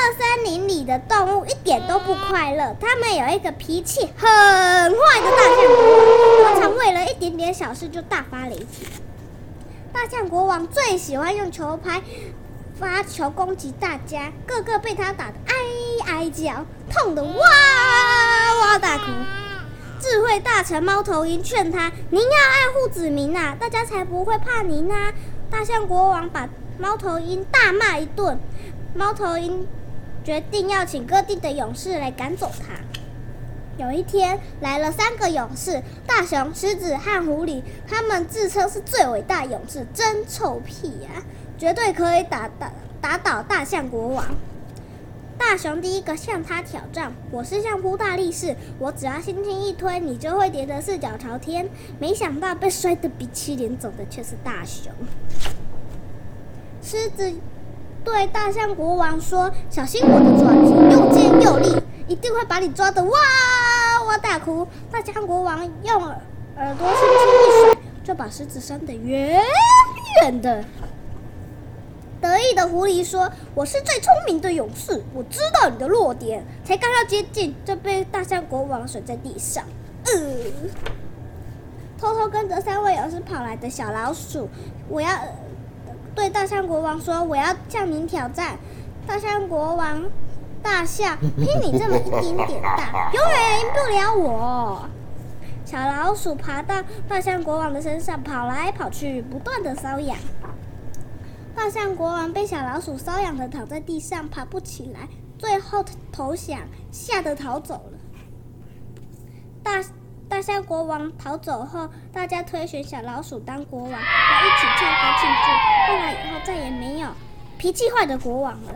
乐森林里的动物一点都不快乐，他们有一个脾气很坏的大象国王，通常为了一点点小事就大发雷霆。大象国王最喜欢用球拍发球攻击大家，个个被他打得哀哀叫，痛得哇哇大哭。智慧大臣猫头鹰劝他：“您要爱护子民呐，大家才不会怕您呐。”大象国王把猫头鹰大骂一顿，猫头鹰决定要请各地的勇士来赶走他。有一天，来了三个勇士：大熊、狮子和狐狸。他们自称是最伟大勇士，真臭屁呀！绝对可以打打打倒大象国王。大熊第一个向他挑战：“我是相扑大力士，我只要轻轻一推，你就会跌得四脚朝天。”没想到被摔得鼻青脸肿的却是大熊。狮子对大象国王说：“小心我的爪子，又尖又利，一定会把你抓得哇哇大哭。”大象国王用耳朵轻轻一甩，就把狮子扇得远远的。得意的狐狸说：“我是最聪明的勇士，我知道你的弱点。”才刚要接近，就被大象国王甩在地上。呃，偷偷跟着三位勇士跑来的小老鼠，我要对大象国王说：“我要向您挑战。”大象国王大笑：“ 凭你这么一丁点大，永远赢不了我。”小老鼠爬到大象国王的身上，跑来跑去，不断的搔痒。大象国王被小老鼠瘙痒的躺在地上，爬不起来，最后投降，吓得逃走了。大象国王逃走后，大家推选小老鼠当国王，来一起唱歌庆祝。后来以后再也没有脾气坏的国王了。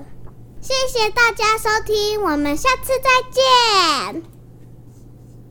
谢谢大家收听，我们下次再见。